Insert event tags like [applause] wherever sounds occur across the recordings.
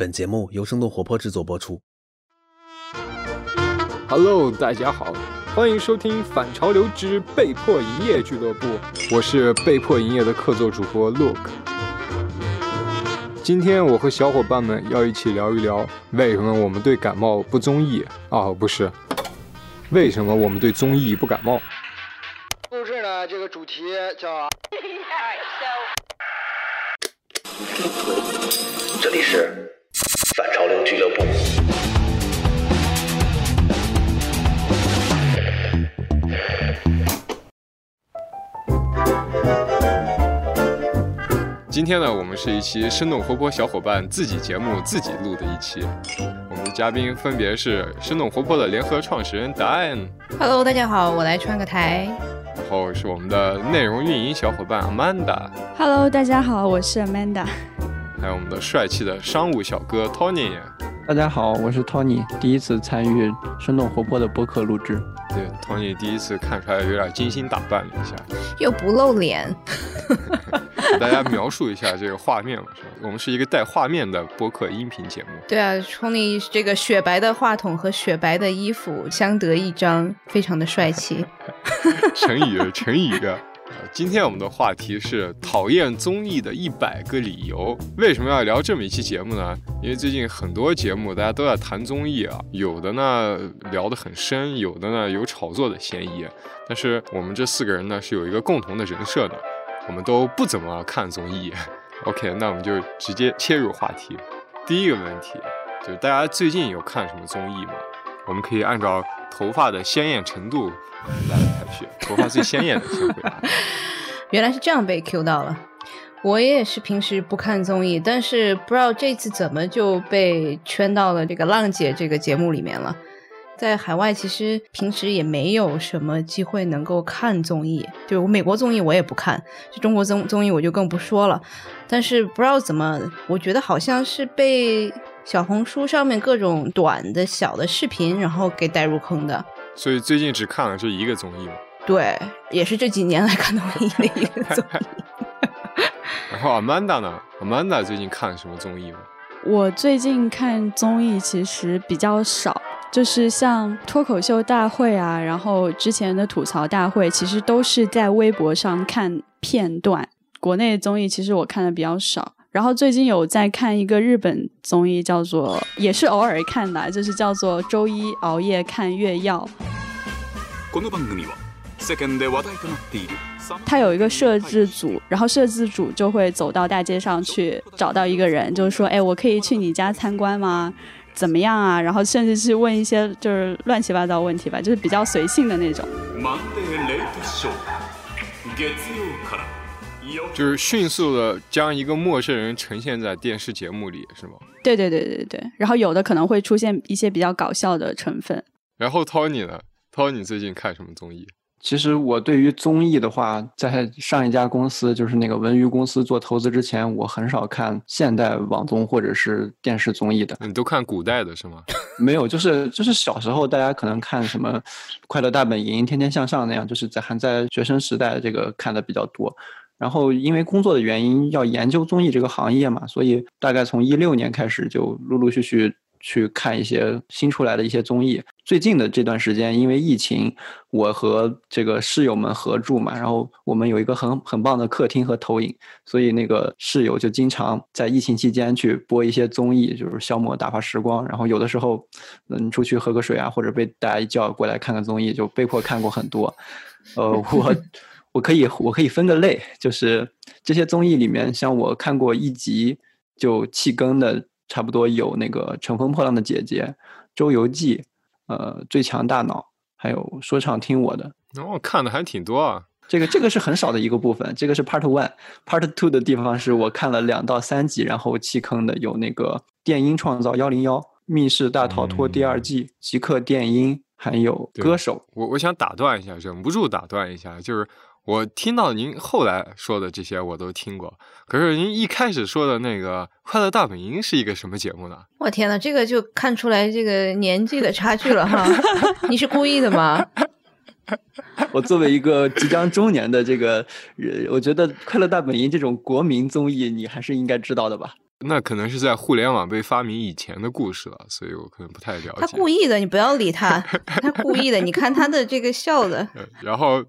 本节目由生动活泼制作播出。Hello，大家好，欢迎收听《反潮流之被迫营业俱乐部》，我是被迫营业的客座主播 Look。今天我和小伙伴们要一起聊一聊，为什么我们对感冒不综艺啊？不是，为什么我们对综艺不感冒？录制呢，这个主题叫 [laughs] 这里是反潮流俱乐部。今天呢，我们是一期生动活泼小伙伴自己节目自己录的一期。我们的嘉宾分别是生动活泼的联合创始人 Dan，Hello，大家好，我来串个台。然后是我们的内容运营小伙伴 Amanda，Hello，大家好，我是 Amanda。还有我们的帅气的商务小哥 Tony。大家好，我是 Tony，第一次参与生动活泼的播客录制。对，Tony 第一次看出来有点精心打扮了一下，又不露脸，[laughs] 给大家描述一下这个画面嘛，是吧？我们是一个带画面的播客音频节目。对啊，，Tony 这个雪白的话筒和雪白的衣服相得益彰，非常的帅气。[laughs] 成语，成语啊！今天我们的话题是讨厌综艺的一百个理由。为什么要聊这么一期节目呢？因为最近很多节目大家都在谈综艺啊，有的呢聊得很深，有的呢有炒作的嫌疑。但是我们这四个人呢是有一个共同的人设的，我们都不怎么看综艺。[laughs] OK，那我们就直接切入话题。第一个问题就是大家最近有看什么综艺吗？我们可以按照头发的鲜艳程度来 [laughs] 头发最鲜艳的先回答。[laughs] 原来是这样被 Q 到了。我也是平时不看综艺，但是不知道这次怎么就被圈到了这个浪姐这个节目里面了。在海外其实平时也没有什么机会能够看综艺，就美国综艺我也不看，就中国综综艺我就更不说了。但是不知道怎么，我觉得好像是被小红书上面各种短的小的视频，然后给带入坑的。所以最近只看了这一个综艺吗。对，也是这几年来看的唯一的一个综艺。[laughs] 然后 Amanda 呢？Amanda 最近看什么综艺吗？我最近看综艺其实比较少，就是像脱口秀大会啊，然后之前的吐槽大会，其实都是在微博上看片段。国内的综艺其实我看的比较少。然后最近有在看一个日本综艺，叫做也是偶尔看的，就是叫做周一熬夜看月曜。この番組は世間で話題となっている他有一个摄制组，然后摄制组就会走到大街上去找到一个人，就是说，哎，我可以去你家参观吗？怎么样啊？然后甚至是问一些就是乱七八糟问题吧，就是比较随性的那种。 就是迅速的将一个陌生人呈现在电视节目里，是吗？对对对对对，然后有的可能会出现一些比较搞笑的成分。然后 Tony 呢？Tony 最近看什么综艺？其实我对于综艺的话，在上一家公司，就是那个文娱公司做投资之前，我很少看现代网综或者是电视综艺的。你都看古代的是吗？[laughs] 没有，就是就是小时候大家可能看什么《快乐大本营》《天天向上》那样，就是在还在学生时代这个看的比较多。然后因为工作的原因要研究综艺这个行业嘛，所以大概从一六年开始就陆陆续续去看一些新出来的一些综艺。最近的这段时间，因为疫情，我和这个室友们合住嘛，然后我们有一个很很棒的客厅和投影，所以那个室友就经常在疫情期间去播一些综艺，就是消磨打发时光。然后有的时候，嗯，出去喝个水啊，或者被大家一叫过来看看综艺，就被迫看过很多。呃，我我可以我可以分个类，就是这些综艺里面，像我看过一集就弃更的，差不多有那个《乘风破浪的姐姐》《周游记》。呃，最强大脑，还有说唱听我的，哦，看的还挺多啊。这个这个是很少的一个部分，这个是 Part One，Part Two 的地方是我看了两到三集，然后弃坑的有那个电音创造幺零幺、密室大逃脱第二季、极客电音，还有歌手。我我想打断一下，忍不住打断一下，就是我听到您后来说的这些我都听过，可是您一开始说的那个《快乐大本营》是一个什么节目呢？我天呐，这个就看出来这个年纪的差距了哈！[laughs] 你是故意的吗？[laughs] 我作为一个即将中年的这个人，我觉得《快乐大本营》这种国民综艺，你还是应该知道的吧？那可能是在互联网被发明以前的故事了，所以我可能不太了解。他故意的，你不要理他，他故意的。你看他的这个笑的，[laughs] 呃然后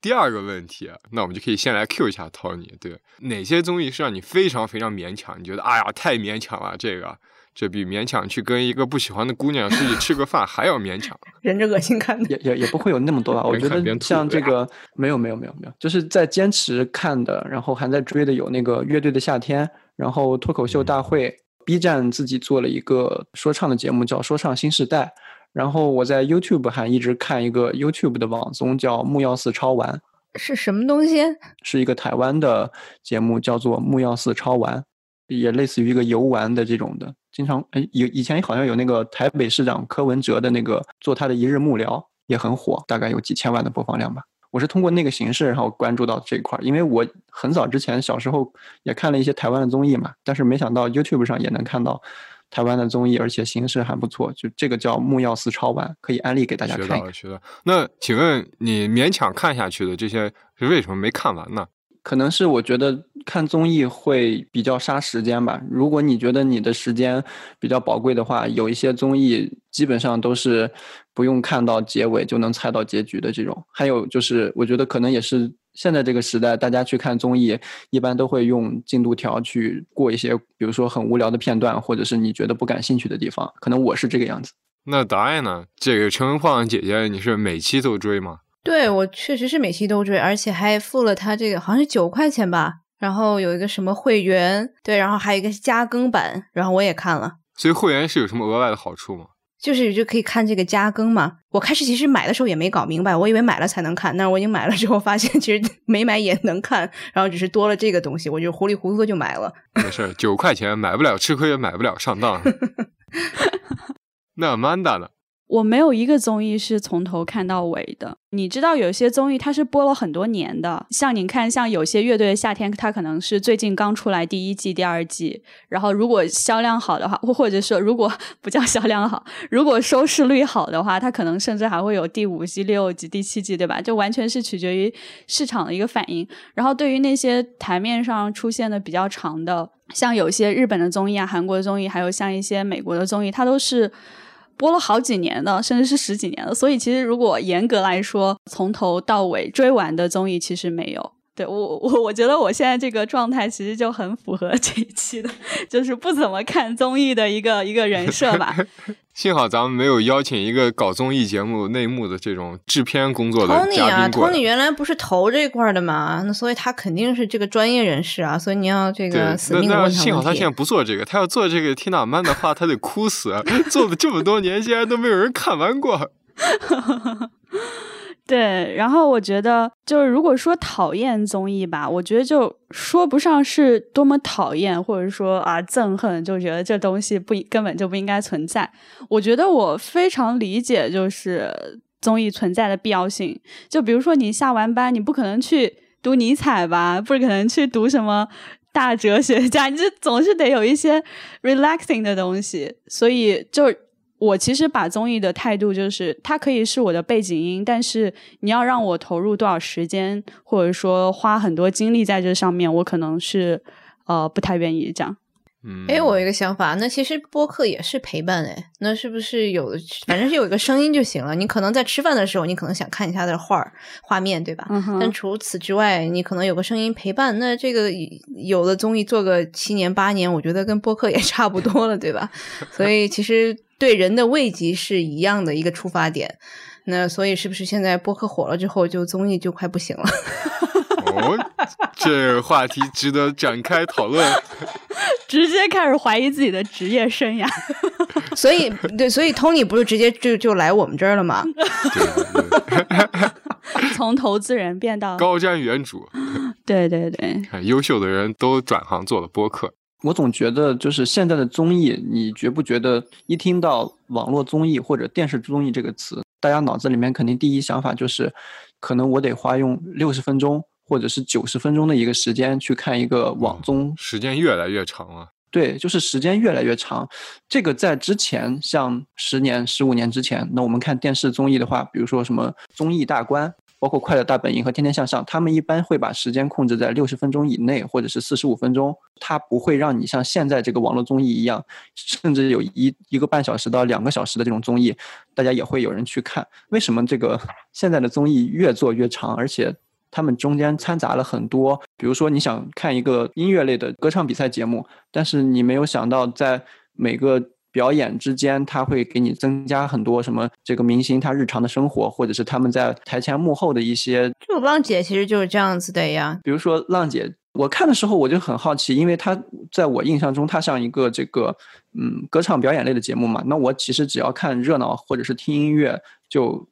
第二个问题，啊那我们就可以先来 Q 一下 Tony，对，哪些综艺是让你非常非常勉强？你觉得哎呀太勉强了，这个这比勉强去跟一个不喜欢的姑娘出去吃个饭还要勉强。[laughs] 忍着恶心看的。也也也不会有那么多吧。我觉得像这个没有没有没有没有，就是在坚持看的，然后还在追的有那个乐队的夏天，然后脱口秀大会，B 站自己做了一个说唱的节目叫说唱新时代，然后我在 YouTube 还一直看一个 YouTube 的网综叫木曜四超玩，是什么东西？是一个台湾的节目，叫做木曜四超玩，也类似于一个游玩的这种的。经常哎，有以前好像有那个台北市长柯文哲的那个做他的一日幕僚，也很火，大概有几千万的播放量吧。我是通过那个形式，然后关注到这一块儿，因为我很早之前小时候也看了一些台湾的综艺嘛，但是没想到 YouTube 上也能看到台湾的综艺，而且形式还不错。就这个叫木曜四超玩，可以安利给大家看一看学到了，。学到了。那请问你勉强看下去的这些是为什么没看完呢？可能是我觉得看综艺会比较杀时间吧。如果你觉得你的时间比较宝贵的话，有一些综艺基本上都是不用看到结尾就能猜到结局的这种。还有就是，我觉得可能也是现在这个时代，大家去看综艺一般都会用进度条去过一些，比如说很无聊的片段，或者是你觉得不感兴趣的地方。可能我是这个样子。那答案呢？这个乘风破浪姐姐，你是每期都追吗？对我确实是每期都追，而且还付了他这个好像是九块钱吧，然后有一个什么会员，对，然后还有一个加更版，然后我也看了。所以会员是有什么额外的好处吗？就是就可以看这个加更嘛。我开始其实买的时候也没搞明白，我以为买了才能看，但是我已经买了之后发现其实 [laughs] 没买也能看，然后只是多了这个东西，我就糊里糊涂的就买了。没事儿，九块钱买不了吃亏，也买不了上当。[laughs] 那 Amanda 呢？我没有一个综艺是从头看到尾的。你知道有些综艺它是播了很多年的，像你看，像有些乐队的夏天，它可能是最近刚出来第一季、第二季，然后如果销量好的话，或或者说如果不叫销量好，如果收视率好的话，它可能甚至还会有第五季、六季、第七季，对吧？就完全是取决于市场的一个反应。然后对于那些台面上出现的比较长的，像有些日本的综艺啊、韩国的综艺，还有像一些美国的综艺，它都是。播了好几年的，甚至是十几年了，所以其实如果严格来说，从头到尾追完的综艺其实没有。对我我我觉得我现在这个状态其实就很符合这一期的，就是不怎么看综艺的一个一个人设吧。[laughs] 幸好咱们没有邀请一个搞综艺节目内幕的这种制片工作的 Tony 啊嘉宾过来。，Tony 原来不是投这块儿的嘛，那所以他肯定是这个专业人士啊，所以你要这，个死幸好他现在。不做这个，他要做这个听大曼的话，他得哭死。[laughs] 做了这么多年，竟然都没有人看完过。[laughs] 对，然后我觉得就是如果说讨厌综艺吧，我觉得就说不上是多么讨厌，或者说啊憎恨，就觉得这东西不根本就不应该存在。我觉得我非常理解，就是综艺存在的必要性。就比如说你下完班，你不可能去读尼采吧，不可能去读什么。大哲学家，你就总是得有一些 relaxing 的东西，所以就我其实把综艺的态度就是，它可以是我的背景音，但是你要让我投入多少时间，或者说花很多精力在这上面，我可能是呃不太愿意这样。嗯，哎，我有一个想法，那其实播客也是陪伴哎，那是不是有，反正是有一个声音就行了？你可能在吃饭的时候，你可能想看一下的画儿画面，对吧？嗯但除此之外，你可能有个声音陪伴，那这个有的综艺做个七年八年，我觉得跟播客也 [laughs] 差不多了，对吧？所以其实对人的慰藉是一样的一个出发点。那所以是不是现在播客火了之后，就综艺就快不行了？哦，这话题值得展开讨论。[laughs] 直接开始怀疑自己的职业生涯。[laughs] 所以对，所以 Tony 不是直接就就来我们这儿了吗？[laughs] 对对对，从投资人变到高瞻远瞩，对对对，看优秀的人都转行做了播客。我总觉得，就是现在的综艺，你觉不觉得一听到网络综艺或者电视综艺这个词，大家脑子里面肯定第一想法就是，可能我得花用六十分钟或者是九十分钟的一个时间去看一个网综时间越来越长了。对，就是时间越来越长。这个在之前，像十年、十五年之前，那我们看电视综艺的话，比如说什么综艺大观，包括《快乐大本营》和《天天向上》，他们一般会把时间控制在六十分钟以内，或者是四十五分钟。它不会让你像现在这个网络综艺一样，甚至有一一个半小时到两个小时的这种综艺，大家也会有人去看。为什么这个现在的综艺越做越长，而且他们中间掺杂了很多，比如说你想看一个音乐类的歌唱比赛节目，但是你没有想到在每个表演之间，他会给你增加很多什么这个明星他日常的生活，或者是他们在台前幕后的一些，就浪姐其实就是这样子的呀。比如说浪姐，我看的时候我就很好奇，因为她在我印象中，她像一个这个嗯歌唱表演类的节目嘛，那我其实只要看热闹或者是听音乐，就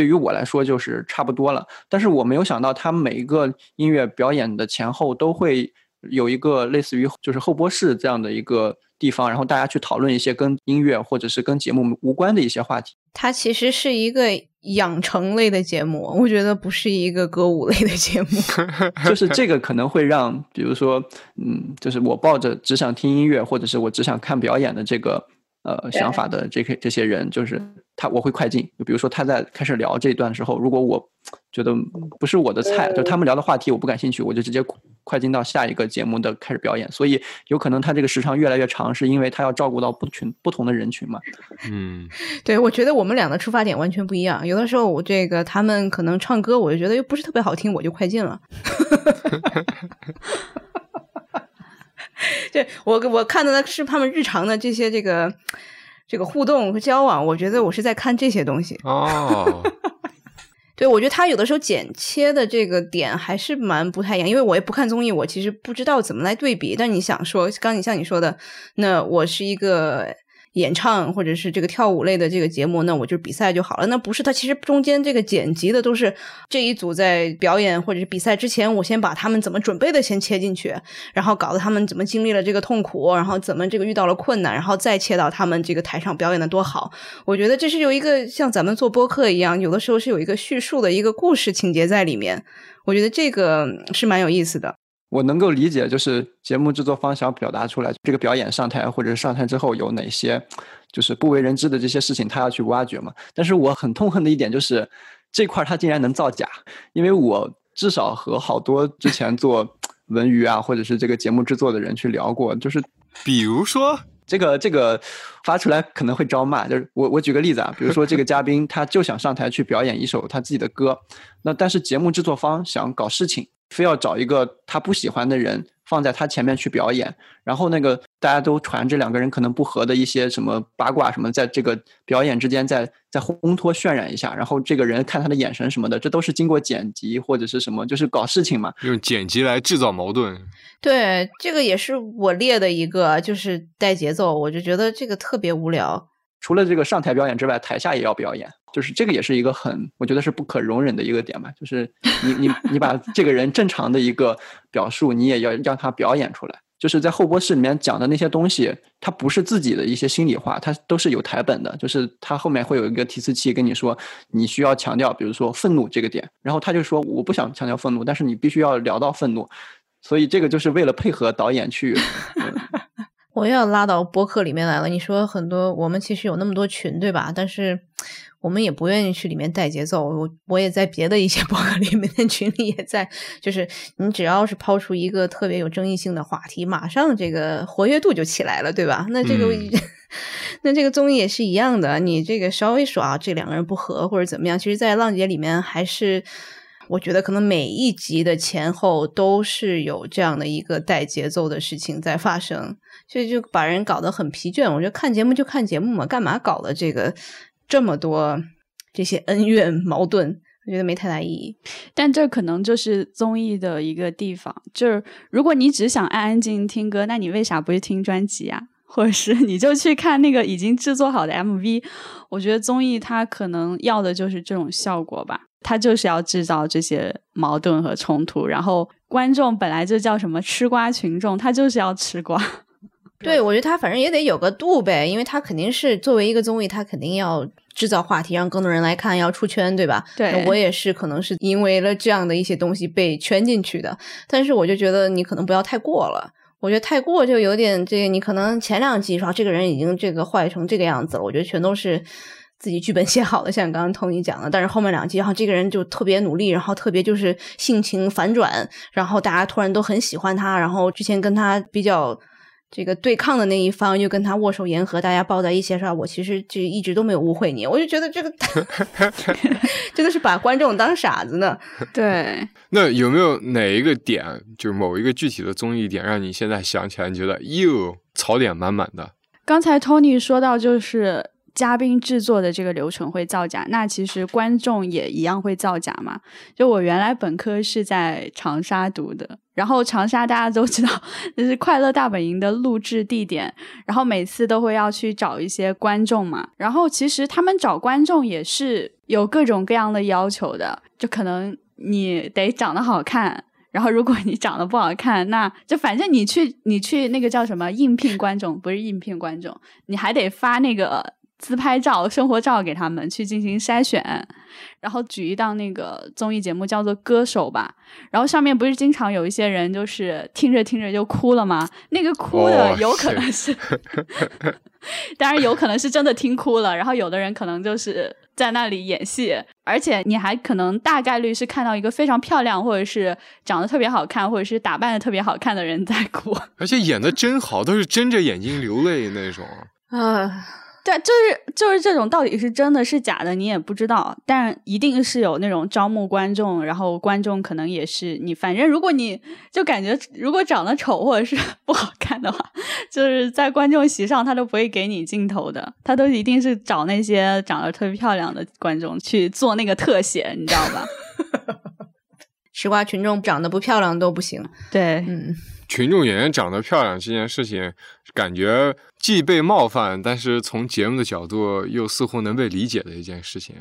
对于我来说就是差不多了。但是我没有想到，他每一个音乐表演的前后都会有一个类似于就是后播室这样的一个地方，然后大家去讨论一些跟音乐或者是跟节目无关的一些话题。它其实是一个养成类的节目，我觉得不是一个歌舞类的节目。[laughs] 就是这个可能会让，比如说，嗯，就是我抱着只想听音乐或者是我只想看表演的这个呃想法的这个这些人，就是他我会快进。就比如说他在开始聊这一段的时候，如果我觉得不是我的菜，就他们聊的话题我不感兴趣，我就直接快进到下一个节目的开始表演。所以有可能他这个时长越来越长，是因为他要照顾到不群不同的人群嘛。嗯，[laughs] 对，我觉得我们俩的出发点完全不一样。有的时候我这个他们可能唱歌，我就觉得又不是特别好听，我就快进了。[laughs] [laughs] 对我我看到的是他们日常的这些这个这个互动和交往，我觉得我是在看这些东西。哦，[laughs] 对，我觉得他有的时候剪切的这个点还是蛮不太一样，因为我也不看综艺，我其实不知道怎么来对比。但你想说，刚你像你说的，那我是一个演唱或者是这个跳舞类的这个节目，那我就比赛就好了。那不是，它其实中间这个剪辑的都是这一组在表演或者是比赛之前，我先把他们怎么准备的先切进去，然后搞得他们怎么经历了这个痛苦，然后怎么这个遇到了困难，然后再切到他们这个台上表演的多好。我觉得这是有一个像咱们做播客一样，有的时候是有一个叙述的一个故事情节在里面。我觉得这个是蛮有意思的。我能够理解，就是节目制作方想表达出来，这个表演上台或者上台之后有哪些就是不为人知的这些事情，他要去挖掘嘛。但是我很痛恨的一点就是这块他竟然能造假，因为我至少和好多之前做文娱啊或者是这个节目制作的人去聊过，就是比如说，这个这个发出来可能会招骂。就是我我举个例子啊，比如说这个嘉宾他就想上台去表演一首他自己的歌，那但是节目制作方想搞事情。非要找一个他不喜欢的人放在他前面去表演，然后那个大家都传这两个人可能不和的一些什么八卦什么，在这个表演之间再再烘托渲染一下，然后这个人看他的眼神什么的，这都是经过剪辑或者是什么，就是搞事情嘛。用剪辑来制造矛盾。对，这个也是我列的一个，就是带节奏，我就觉得这个特别无聊。除了这个上台表演之外，台下也要表演，就是这个也是一个很，我觉得是不可容忍的一个点吧。就是你你你把这个人正常的一个表述，你也要让他表演出来。就是在后播室里面讲的那些东西，他不是自己的一些心里话，他都是有台本的。就是他后面会有一个提词器跟你说，你需要强调，比如说愤怒这个点，然后他就说我不想强调愤怒，但是你必须要聊到愤怒，所以这个就是为了配合导演去。我又要拉到播客里面来了。你说很多，我们其实有那么多群，对吧？但是我们也不愿意去里面带节奏。我我也在别的一些 [laughs] 博客里面的群里也在，就是你只要是抛出一个特别有争议性的话题，马上这个活跃度就起来了，对吧？那这个 [laughs] 那这个综艺也是一样的，你这个稍微说啊，这两个人不和或者怎么样，其实，在浪姐里面还是。我觉得可能每一集的前后都是有这样的一个带节奏的事情在发生，所以就把人搞得很疲倦。我觉得看节目就看节目嘛，干嘛搞了这个这么多这些恩怨矛盾？我觉得没太大意义。但这可能就是综艺的一个地方，就是如果你只想安安静静听歌，那你为啥不去听专辑啊？或者是你就去看那个已经制作好的 MV？我觉得综艺它可能要的就是这种效果吧。它就是要制造这些矛盾和冲突，然后观众本来就叫什么吃瓜群众，他就是要吃瓜。对，我觉得他反正也得有个度呗，因为他肯定是作为一个综艺，他肯定要制造话题，让更多人来看，要出圈，对吧？对，我也是可能是因为了这样的一些东西被圈进去的，但是我就觉得你可能不要太过了，我觉得太过就有点这个，你可能前两集说这个人已经这个坏成这个样子了，我觉得全都是。自己剧本写好的，像刚刚 Tony 讲的，但是后面两集，然后这个人就特别努力，然后特别就是性情反转，然后大家突然都很喜欢他，然后之前跟他比较这个对抗的那一方又跟他握手言和，大家抱在一起说，我其实就一直都没有误会你，我就觉得这个 [laughs] 真的是把观众当傻子呢。[laughs] 对，那有没有哪一个点，就是某一个具体的综艺点，让你现在想起来，你觉得哟槽点满满的？刚才 Tony 说到就是。嘉宾制作的这个流程会造假，那其实观众也一样会造假嘛？就我原来本科是在长沙读的，然后长沙大家都知道 [laughs] 这是《快乐大本营》的录制地点，然后每次都会要去找一些观众嘛。然后其实他们找观众也是有各种各样的要求的，就可能你得长得好看。然后，如果你长得不好看，那就反正你去你去那个叫什么应聘观众，不是应聘观众，你还得发那个。自拍照、生活照给他们去进行筛选，然后举一档那个综艺节目叫做《歌手》吧，然后上面不是经常有一些人就是听着听着就哭了吗？那个哭的有可能是，[laughs] 当然有可能是真的听哭了，然后有的人可能就是在那里演戏，而且你还可能大概率是看到一个非常漂亮或者是长得特别好看或者是打扮的特别好看的人在哭，[laughs] 而且演的真好，都是睁着眼睛流泪那种啊。对，就是就是这种，到底是真的是假的，你也不知道。但一定是有那种招募观众，然后观众可能也是你。反正如果你就感觉如果长得丑或者是 [laughs] 不好看的话，就是在观众席上他都不会给你镜头的，他都一定是找那些长得特别漂亮的观众去做那个特写，你知道吧？[laughs] 吃瓜群众长得不漂亮都不行。对，嗯。群众演员长得漂亮这件事情，感觉既被冒犯，但是从节目的角度又似乎能被理解的一件事情。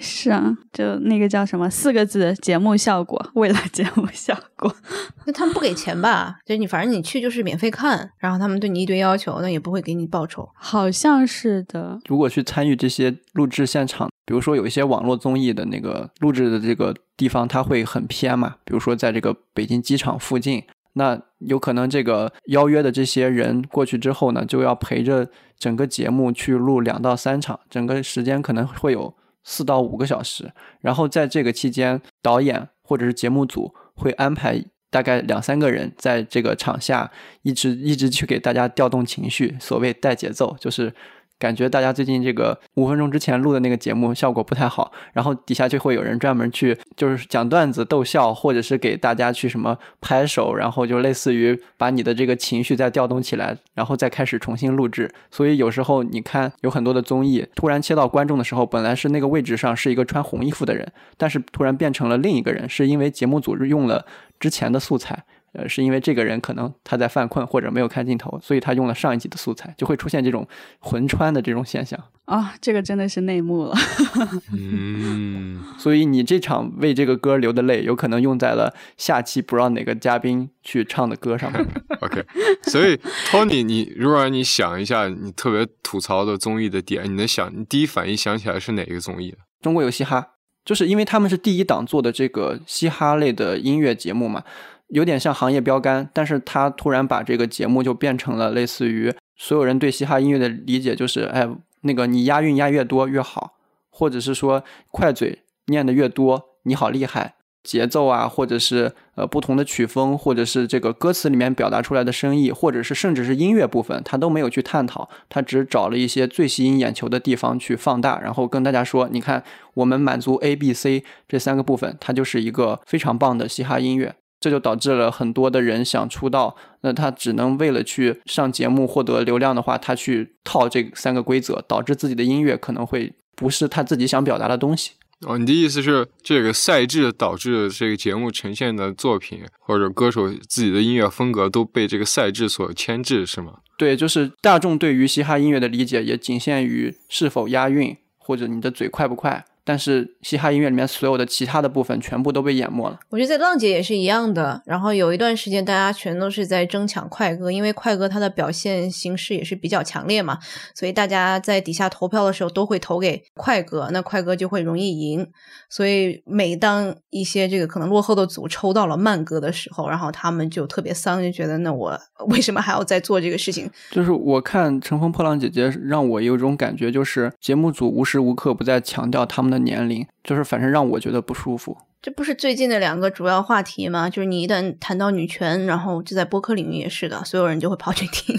是啊，就那个叫什么四个字节目效果，为了节目效果。[laughs] 那他们不给钱吧？就你反正你去就是免费看，然后他们对你一堆要求，那也不会给你报酬。好像是的。如果去参与这些录制现场，比如说有一些网络综艺的那个录制的这个地方，它会很偏嘛，比如说在这个北京机场附近。那有可能这个邀约的这些人过去之后呢，就要陪着整个节目去录两到三场，整个时间可能会有四到五个小时。然后在这个期间，导演或者是节目组会安排大概两三个人在这个场下一直一直去给大家调动情绪，所谓带节奏，就是。感觉大家最近这个五分钟之前录的那个节目效果不太好，然后底下就会有人专门去就是讲段子逗笑，或者是给大家去什么拍手，然后就类似于把你的这个情绪再调动起来，然后再开始重新录制。所以有时候你看有很多的综艺，突然切到观众的时候，本来是那个位置上是一个穿红衣服的人，但是突然变成了另一个人，是因为节目组用了之前的素材。呃，是因为这个人可能他在犯困或者没有看镜头，所以他用了上一集的素材，就会出现这种魂穿的这种现象啊。这个真的是内幕了。[laughs] 嗯，所以你这场为这个歌流的泪，有可能用在了下期不让哪个嘉宾去唱的歌上面。[laughs] OK，所以 Tony，你如果让你想一下你特别吐槽的综艺的点，你能想你第一反应想起来是哪个综艺？中国有嘻哈，就是因为他们是第一档做的这个嘻哈类的音乐节目嘛。有点像行业标杆，但是他突然把这个节目就变成了类似于所有人对嘻哈音乐的理解，就是哎，那个你押韵押越多越好，或者是说快嘴念的越多你好厉害，节奏啊，或者是呃不同的曲风，或者是这个歌词里面表达出来的深意，或者是甚至是音乐部分，他都没有去探讨，他只找了一些最吸引眼球的地方去放大，然后跟大家说，你看我们满足 A、B、C 这三个部分，它就是一个非常棒的嘻哈音乐。这就导致了很多的人想出道，那他只能为了去上节目获得流量的话，他去套这三个规则，导致自己的音乐可能会不是他自己想表达的东西。哦，你的意思是这个赛制导致这个节目呈现的作品或者歌手自己的音乐风格都被这个赛制所牵制，是吗？对，就是大众对于嘻哈音乐的理解也仅限于是否押韵或者你的嘴快不快，但是嘻哈音乐里面所有的其他的部分全部都被淹没了。我觉得在浪姐也是一样的。然后有一段时间，大家全都是在争抢快歌，因为快歌它的表现形式也是比较强烈嘛，所以大家在底下投票的时候都会投给快歌，那快歌就会容易赢。所以每当一些这个可能落后的组抽到了慢歌的时候，然后他们就特别丧，就觉得那我 [laughs] 为什么还要再做这个事情？就是我看《乘风破浪姐姐》，让我有一种感觉，就是节目组无时无刻不在强调他们的年龄，就是反正让我觉得不舒服。这不是最近的两个主要话题吗？就是你一旦谈到女权，然后就在播客领域也是的，所有人就会跑去听。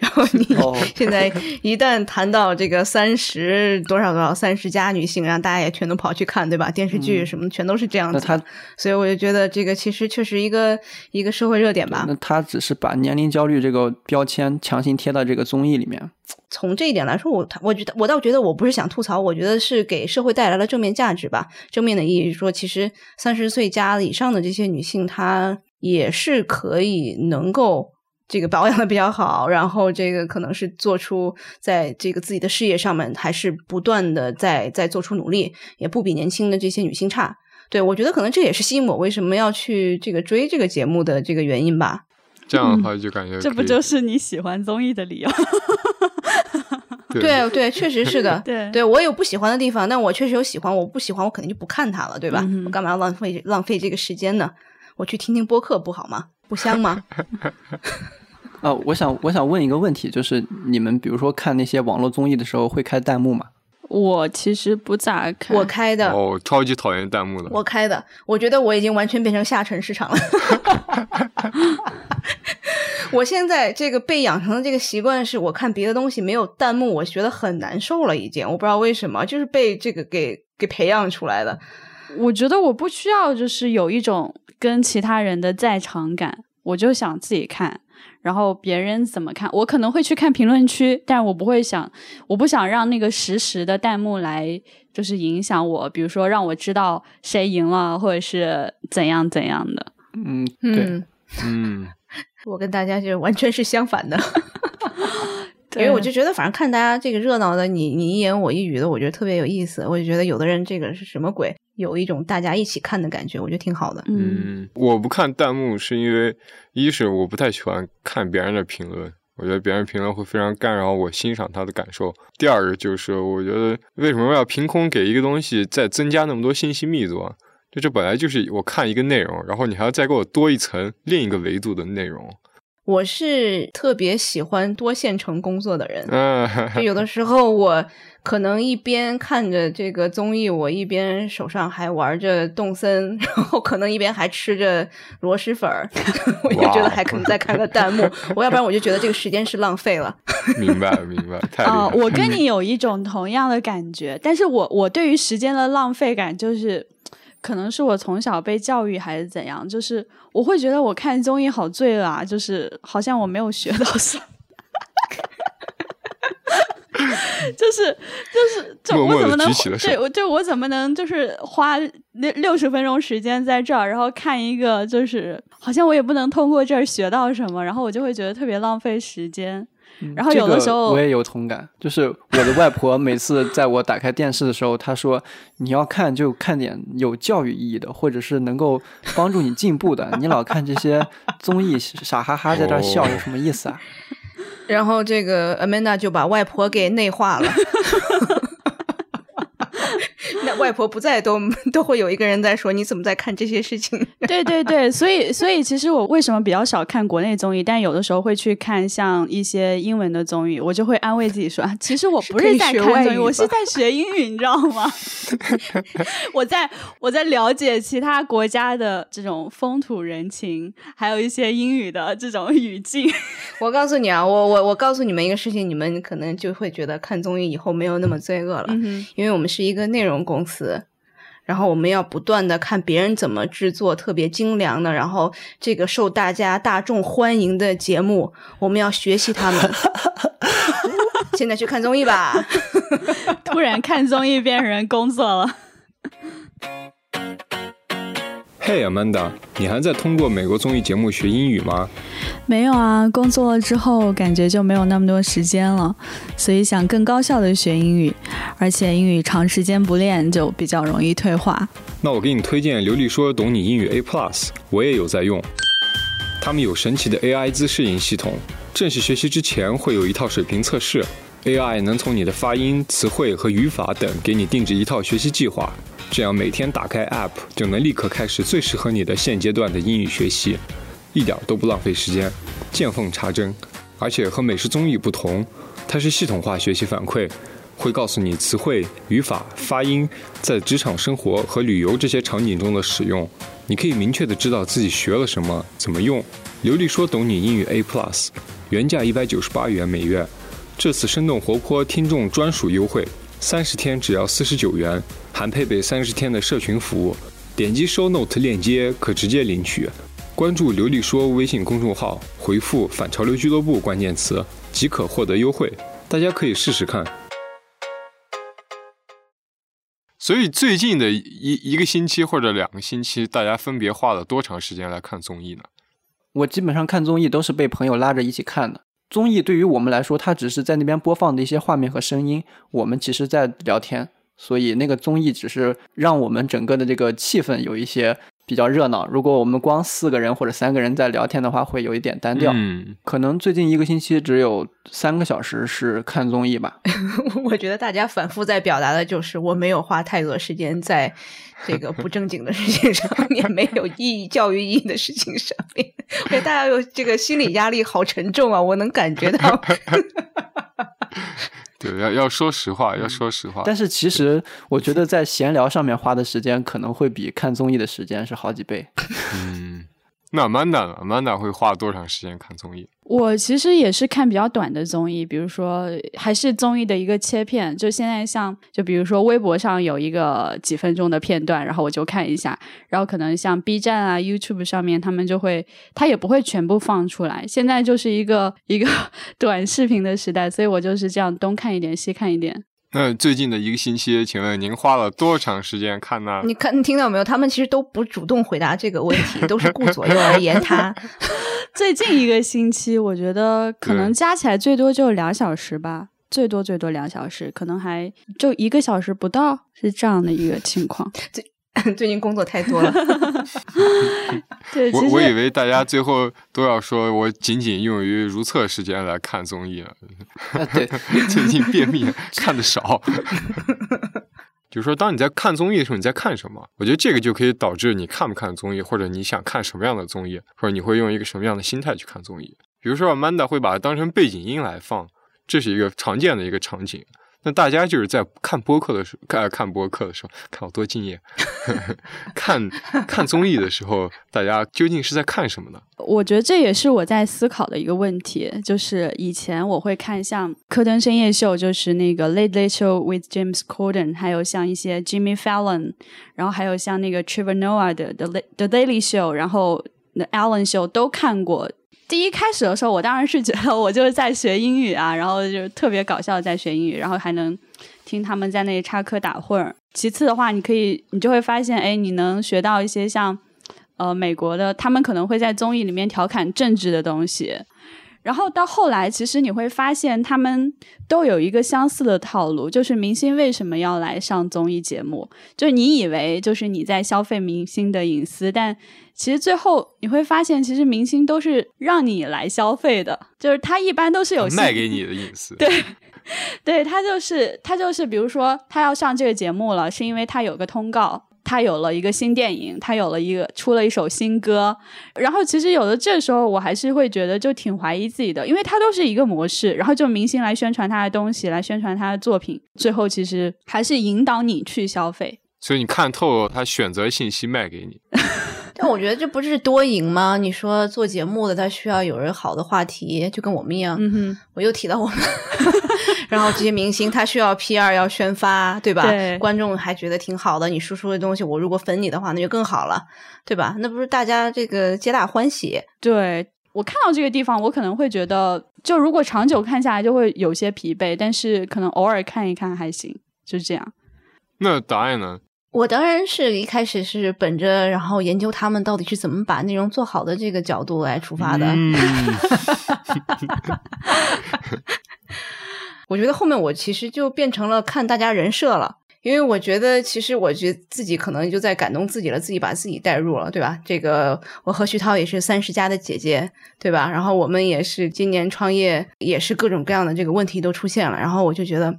然后你哦 [laughs] 现在一旦谈到这个三十多少多少三十加女性，然后大家也全都跑去看，对吧？电视剧什么全都是这样子的。那他所以我就觉得这个其实确实一个一个社会热点吧那。他只是把年龄焦虑这个标签强行贴到这个综艺里面。从这一点来说，我我觉得我倒觉得我不是想吐槽，我觉得是给社会带来了正面价值吧。正面的意义是说，其实三十岁加以上的这些女性，她也是可以能够。这个保养的比较好，然后这个可能是做出在这个自己的事业上面，还是不断的在在做出努力，也不比年轻的这些女性差。对我觉得可能这也是吸引我为什么要去这个追这个节目的这个原因吧。这样的话就感觉这不就是你喜欢综艺的理由？[laughs] [laughs] 对对对，确实是的。[laughs] 对对我有不喜欢的地方，但我确实有喜欢，我不喜欢我肯定就不看它了，对吧？嗯我干嘛要浪费浪费这个时间呢？我去听听播客不好吗？不香吗？啊，我想我想问一个问题，就是你们比如说看那些网络综艺的时候会开弹幕吗？我其实不咋开，我开的，哦，超级讨厌弹幕的。我开的，我觉得我已经完全变成下沉市场了。[laughs] 我现在这个被养成的这个习惯是，我看别的东西没有弹幕，我觉得很难受了。已经，我不知道为什么，就是被这个给给培养出来的。我觉得我不需要，就是有一种跟其他人的在场感，我就想自己看。然后别人怎么看，我可能会去看评论区，但我不会想，我不想让那个实时的弹幕来就是影响我，比如说让我知道谁赢了，或者是怎样怎样的。嗯，对，嗯，嗯，[laughs] 我跟大家就完全是相反的。[laughs] 因为我就觉得，反正看大家这个热闹的，你你一言我一语的，我觉得特别有意思。我就觉得有的人这个是什么鬼，有一种大家一起看的感觉，我觉得挺好的。嗯，嗯，我不看弹幕是因为，一是我不太喜欢看别人的评论，我觉得别人评论会非常干扰我欣赏他的感受。第二个就是，我觉得为什么要凭空给一个东西再增加那么多信息密度啊？就这本来就是我看一个内容，然后你还要再给我多一层另一个维度的内容。我是特别喜欢多线程工作的人，嗯，就有的时候我可能一边看着这个综艺，我一边手上还玩着动森，[laughs] 然后可能一边还吃着螺蛳粉儿，我就觉得还可能再看个弹幕，[laughs] 我要不然我就觉得这个时间是浪费了。[laughs] 明白明白，太啊、了。我跟你有一种同样的感觉，但是我我对于时间的浪费感，就是可能是我从小被教育还是怎样，就是我会觉得我看综艺好醉了啊，就是好像我没有学到什么。就 [laughs] 是就是，就默默地我怎么能对我就我怎么能就是花六六十分钟时间在这儿，然后看一个就是好像我也不能通过这儿学到什么，然后我就会觉得特别浪费时间。然后有的时候这个我也有同感，就是我的外婆每次在我打开电视的时候，她说你要看就看点有教育意义的，或者是能够帮助你进步的。你老看这些综艺傻哈哈在这儿笑，哦有什么意思啊？[laughs] 然后这个 Amanda 就把外婆给内化了。[laughs] 那外婆不在都都会有一个人在说你怎么在看这些事情？对对对，所以所以其实我为什么比较少看国内综艺，但有的时候会去看像一些英文的综艺，我就会安慰自己说，啊其实我不是在看综艺，我是在学英语，你知道吗？[laughs] 我在我在了解其他国家的这种风土人情，还有一些英语的这种语境。[laughs] 我告诉你啊，我我我告诉你们一个事情，你们可能就会觉得看综艺以后没有那么罪恶了，因为我们是一个内容公词。然后我们要不断的看别人怎么制作特别精良的，然后这个受大家大众欢迎的节目，我们要学习他们。现在去看综艺吧。[laughs] 突然看综艺变成工作了。嘿，Amanda，你还在通过美国综艺节目学英语吗？没有啊，工作了之后感觉就没有那么多时间了，所以想更高效的学英语，而且英语长时间不练就比较容易退化。那我给你推荐流利说懂你英语 A Plus，我也有在用。他们有神奇的 AI 自适应系统，正式学习之前会有一套水平测试，AI 能从你的发音、词汇和语法等给你定制一套学习计划。这样每天打开 App 就能立刻开始最适合你的现阶段的英语学习，一点都不浪费时间，见缝插针。而且和美式综艺不同，它是系统化学习反馈，会告诉你词汇、语法、发音在职场生活和旅游这些场景中的使用。你可以明确的知道自己学了什么，怎么用。流利说懂你英语 A Plus，原价一百九十八元每月，这次生动活泼听众专属优惠。三十天只要四十九元，还配备三十天的社群服务。点击 Show Note 链接可直接领取。关注“刘丽说”微信公众号，回复“反潮流俱乐部”关键词即可获得优惠。大家可以试试看。所以最近的一一个星期或者两个星期，大家分别花了多长时间来看综艺呢？我基本上看综艺都是被朋友拉着一起看的。综艺对于我们来说，它只是在那边播放的一些画面和声音，我们其实在聊天，所以那个综艺只是让我们整个的这个气氛有一些比较热闹。如果我们光四个人或者三个人在聊天的话，会有一点单调。嗯，可能最近一个星期只有三个小时是看综艺吧。[laughs] 我觉得大家反复在表达的就是我没有花太多时间在这个不正经的事情上面，[laughs] 没有意义、教育意义的事情上面。我觉得大家有这个心理压力好沉重啊，我能感觉到。[laughs] 对，要要说实话，要说实话。但是其实我觉得在闲聊上面花的时间可能会比看综艺的时间是好几倍。[laughs] 嗯，那 Amanda？Amanda 会花多长时间看综艺？我其实也是看比较短的综艺，比如说还是综艺的一个切片，就现在像就比如说微博上有一个几分钟的片段，然后我就看一下，然后可能像 B 站啊、YouTube 上面他们就会，他也不会全部放出来。现在就是一个一个 [laughs] 短视频的时代，所以我就是这样东看一点，西看一点。那最近的一个星期，请问您花了多长时间看呢？你看，你听到没有？他们其实都不主动回答这个问题，都是顾左右而言他。[laughs] 最近一个星期，我觉得可能加起来最多就两小时吧，最多最多两小时，可能还就一个小时不到，是这样的一个情况。[laughs] [laughs] 最近工作太多了，[laughs] 对，我我以为大家最后都要说我仅仅用于如厕时间来看综艺了。啊，对，[laughs] 最近便秘看的少。就是说，当你在看综艺的时候，你在看什么？我觉得这个就可以导致你看不看综艺，或者你想看什么样的综艺，或者你会用一个什么样的心态去看综艺。比如说，Amanda 会把它当成背景音来放，这是一个常见的一个场景。那大家就是在看播客的时候，看看播客的时候，看我多敬业。[laughs] 看看综艺的时候，大家究竟是在看什么呢？[laughs] 我觉得这也是我在思考的一个问题，就是以前我会看像科登深夜秀，就是那个 Late Late Show with James Corden，还有像一些 Jimmy Fallon，然后还有像那个 Trevor Noah 的 The The Daily Show，然后 The Ellen Show 都看过。第一开始的时候，我当然是觉得我就是在学英语啊，然后就特别搞笑在学英语，然后还能听他们在那里插科打诨。其次的话，你可以你就会发现，哎，你能学到一些像呃美国的，他们可能会在综艺里面调侃政治的东西。然后到后来，其实你会发现他们都有一个相似的套路，就是明星为什么要来上综艺节目？就是你以为就是你在消费明星的隐私，但其实最后你会发现，其实明星都是让你来消费的，就是他一般都是有卖给你的隐私。[laughs] 对，对他就是他就是，比如说他要上这个节目了，是因为他有个通告，他有了一个新电影，他有了一个出了一首新歌，然后其实有的这时候我还是会觉得就挺怀疑自己的，因为他都是一个模式，然后就明星来宣传他的东西，来宣传他的作品，最后其实还是引导你去消费。所以你看透了他选择信息卖给你。但我觉得这不是多赢吗？你说做节目的他需要有人好的话题，就跟我们一样。嗯哼，我又提到我们，[laughs] 然后这些明星他需要 PR 要宣发，对吧？对观众还觉得挺好的，你输出的东西，我如果粉你的话，那就更好了，对吧？那不是大家这个皆大欢喜？对我看到这个地方，我可能会觉得，就如果长久看下来，就会有些疲惫，但是可能偶尔看一看还行，就是这样。那答案呢？我当然是一开始是本着然后研究他们到底是怎么把内容做好的这个角度来出发的。嗯 [laughs] 我觉得后面我其实就变成了看大家人设了，因为我觉得其实我觉得自己可能就在感动自己了，自己把自己带入了，对吧？这个我和徐涛也是三十加的姐姐，对吧？然后我们也是今年创业，也是各种各样的这个问题都出现了，然后我就觉得。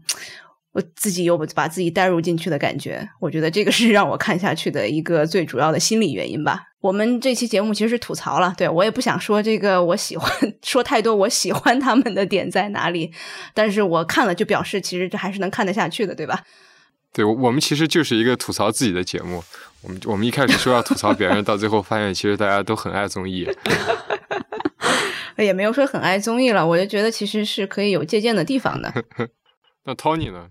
我自己有把自己带入进去的感觉，我觉得这个是让我看下去的一个最主要的心理原因吧。我们这期节目其实是吐槽了，对我也不想说这个我喜欢 [laughs] 说太多，我喜欢他们的点在哪里，但是我看了就表示其实这还是能看得下去的，对吧？对，我们其实就是一个吐槽自己的节目。我们我们一开始说要吐槽别人，到最后发现其实大家都很爱综艺。[laughs] 也没有说很爱综艺了，我就觉得其实是可以有借鉴的地方的。[laughs] 那 Tony 呢？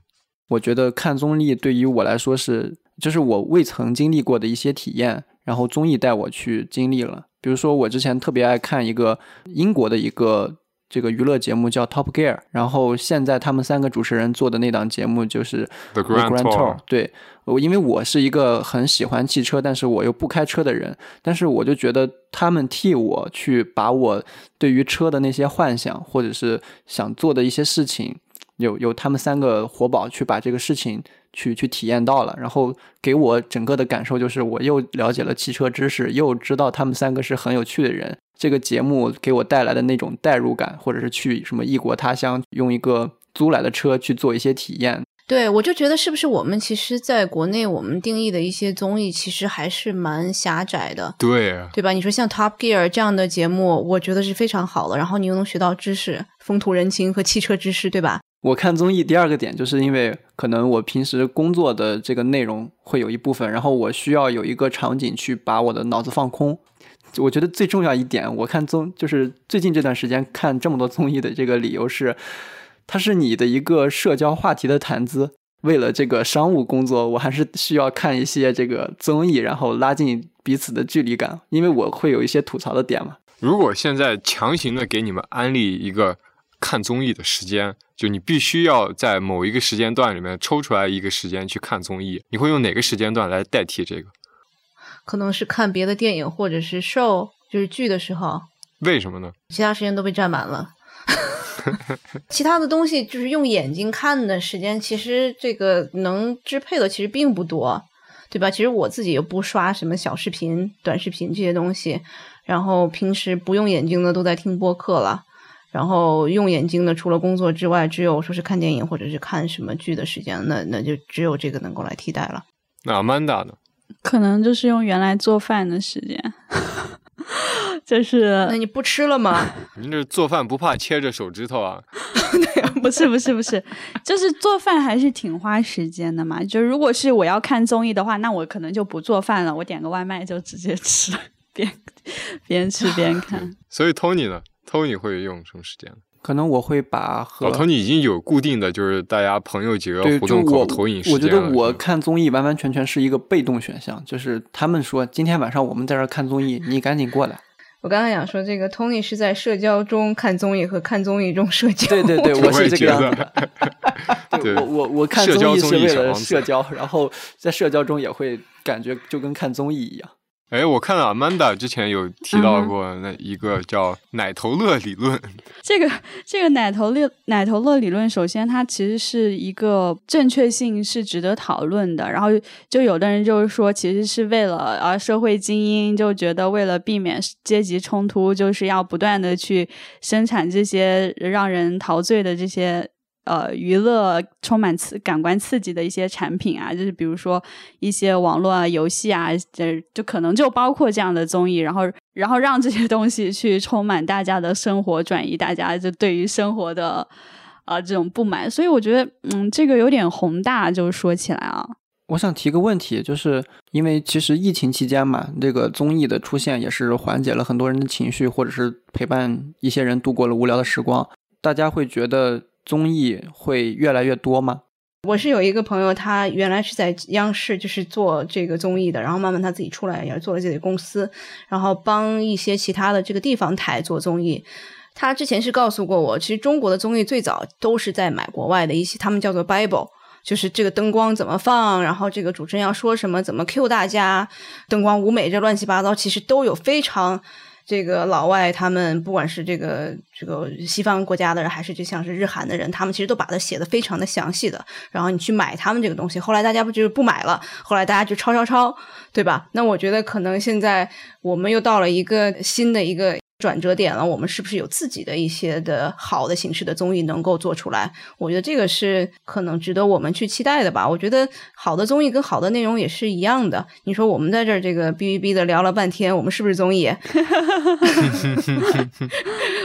我觉得看综艺对于我来说是，就是我未曾经历过的一些体验，然后综艺带我去经历了。比如说，我之前特别爱看一个英国的一个这个娱乐节目叫 Top Gear，然后现在他们三个主持人做的那档节目就是 The Grand Tour。对，我因为我是一个很喜欢汽车，但是我又不开车的人，但是我就觉得他们替我去把我对于车的那些幻想，或者是想做的一些事情。有有他们三个活宝去把这个事情去去体验到了，然后给我整个的感受就是我又了解了汽车知识，又知道他们三个是很有趣的人。这个节目给我带来的那种代入感，或者是去什么异国他乡，用一个租来的车去做一些体验。对，我就觉得是不是我们其实在国内我们定义的一些综艺其实还是蛮狭窄的，对对吧？你说像 Top Gear 这样的节目，我觉得是非常好的，然后你又能学到知识、风土人情和汽车知识，对吧？我看综艺第二个点，就是因为可能我平时工作的这个内容会有一部分，然后我需要有一个场景去把我的脑子放空。我觉得最重要一点，我看综就是最近这段时间看这么多综艺的这个理由是，它是你的一个社交话题的谈资。为了这个商务工作，我还是需要看一些这个综艺，然后拉近彼此的距离感，因为我会有一些吐槽的点嘛。如果现在强行的给你们安利一个。看综艺的时间，就你必须要在某一个时间段里面抽出来一个时间去看综艺。你会用哪个时间段来代替这个？可能是看别的电影或者是 show，就是剧的时候。为什么呢？其他时间都被占满了。[laughs] 其他的东西就是用眼睛看的时间，其实这个能支配的其实并不多，对吧？其实我自己也不刷什么小视频、短视频这些东西，然后平时不用眼睛的都在听播客了。然后用眼睛的，除了工作之外，只有说是看电影或者是看什么剧的时间，那那就只有这个能够来替代了。那阿曼达呢？可能就是用原来做饭的时间，就是那你不吃了吗？[laughs] 您这做饭不怕切着手指头啊？[laughs] 不是不是不是，就是做饭还是挺花时间的嘛。就如果是我要看综艺的话，那我可能就不做饭了，我点个外卖就直接吃，边边吃边 [laughs] 看。所以 Tony 呢？Tony 会用什么时间？可能我会把和 Tony 已经有固定的就是大家朋友几个互动口投影时间我觉得我看综艺完完全全是一个被动选项，就是他们说今天晚上我们在这看综艺，你赶紧过来。我刚刚想说，这个 Tony 是在社交中看综艺和看综艺中社交。对对对，我是这个样子。[laughs] 对，我我我看综艺是为了社交，然后在社交中也会感觉就跟看综艺一样。哎，我看到 Amanda 之前有提到过那一个叫“奶头乐”理论。[laughs] 这个这个“奶头乐”奶头乐理论，首先它其实是一个正确性是值得讨论的。然后就有的人就是说，其实是为了啊社会精英就觉得为了避免阶级冲突，就是要不断的去生产这些让人陶醉的这些。呃，娱乐充满刺感官刺激的一些产品啊，就是比如说一些网络啊游戏啊，这就可能就包括这样的综艺，然后然后让这些东西去充满大家的生活，转移大家就对于生活的啊这种不满。所以我觉得，嗯，这个有点宏大，就说起来啊，我想提个问题，就是因为其实疫情期间嘛，这个综艺的出现也是缓解了很多人的情绪，或者是陪伴一些人度过了无聊的时光，大家会觉得。综艺会越来越多吗？我是有一个朋友，他原来是在央视就是做这个综艺的，然后慢慢他自己出来也做了自己的公司，然后帮一些其他的这个地方台做综艺。他之前是告诉过我，其实中国的综艺最早都是在买国外的一些，他们叫做 Bible，就是这个灯光怎么放，然后这个主持人要说什么，怎么 Q 大家，灯光舞美这乱七八糟，其实都有非常。这个老外他们不管是这个这个西方国家的人，还是就像是日韩的人，他们其实都把它写的非常的详细的。然后你去买他们这个东西，后来大家不就是不买了？后来大家就抄抄抄，对吧？那我觉得可能现在我们又到了一个新的一个。转折点了，我们是不是有自己的一些的好的形式的综艺能够做出来？我觉得这个是可能值得我们去期待的吧。我觉得好的综艺跟好的内容也是一样的。你说我们在这儿这个哔哔哔的聊了半天，我们是不是综艺？[laughs]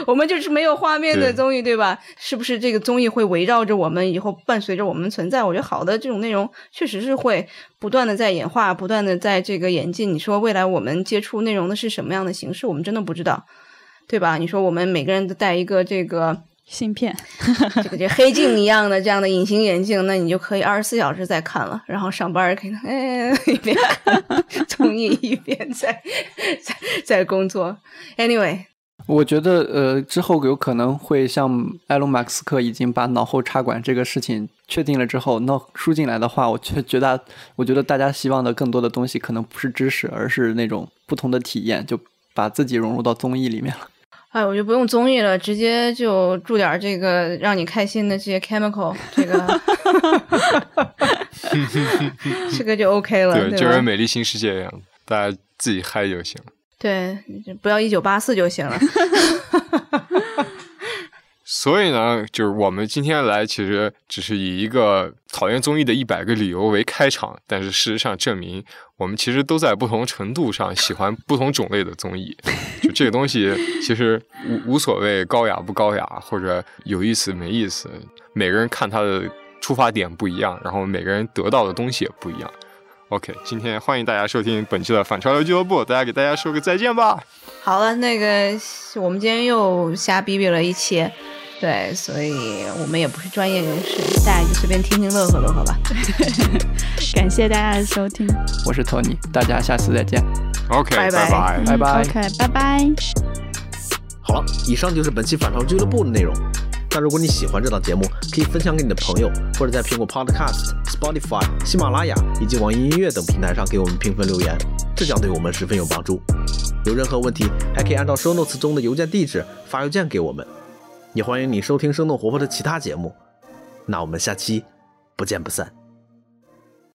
我们就是没有画面的综艺，对吧？是不是这个综艺会围绕着我们以后伴随着我们存在？我觉得好的这种内容确实是会不断的在演化，不断的在这个演进。你说未来我们接触内容的是什么样的形式？我们真的不知道。对吧？你说我们每个人都戴一个这个芯片，[laughs] 这个这黑镜一样的这样的隐形眼镜，那你就可以二十四小时在看了。然后上班可以哎一边看综艺一边在在在工作。Anyway，我觉得呃之后有可能会像埃隆马斯克已经把脑后插管这个事情确定了之后，那输进来的话，我却觉得我觉得大家希望的更多的东西可能不是知识，而是那种不同的体验，就把自己融入到综艺里面了。哎，我就不用综艺了，直接就注点这个让你开心的这些 chemical，[laughs] 这个，[laughs] 这个就 OK 了。对，就跟《美丽新世界》一样，大家自己嗨就行了。对，不要一九八四就行了。[laughs] 所以呢，就是我们今天来，其实只是以一个讨厌综艺的一百个理由为开场，但是事实上证明，我们其实都在不同程度上喜欢不同种类的综艺。就这个东西，其实无无所谓高雅不高雅，或者有意思没意思，每个人看他的出发点不一样，然后每个人得到的东西也不一样。OK，今天欢迎大家收听本期的反潮流俱乐部，大家给大家说个再见吧。好了，那个我们今天又瞎逼逼了一期。对，所以我们也不是专业人士，大家就随便听听乐呵乐呵吧。[laughs] 感谢大家的收听，我是托尼，大家下次再见。OK，拜拜拜拜。OK，拜拜。好了，以上就是本期反潮俱乐部的内容。那如果你喜欢这档节目，可以分享给你的朋友，或者在苹果 Podcast、Spotify、喜马拉雅以及网易音乐等平台上给我们评分留言，这将对我们十分有帮助。有任何问题，还可以按照 Show Notes 中的邮件地址发邮件给我们。也欢迎你收听生动活泼的其他节目，那我们下期不见不散。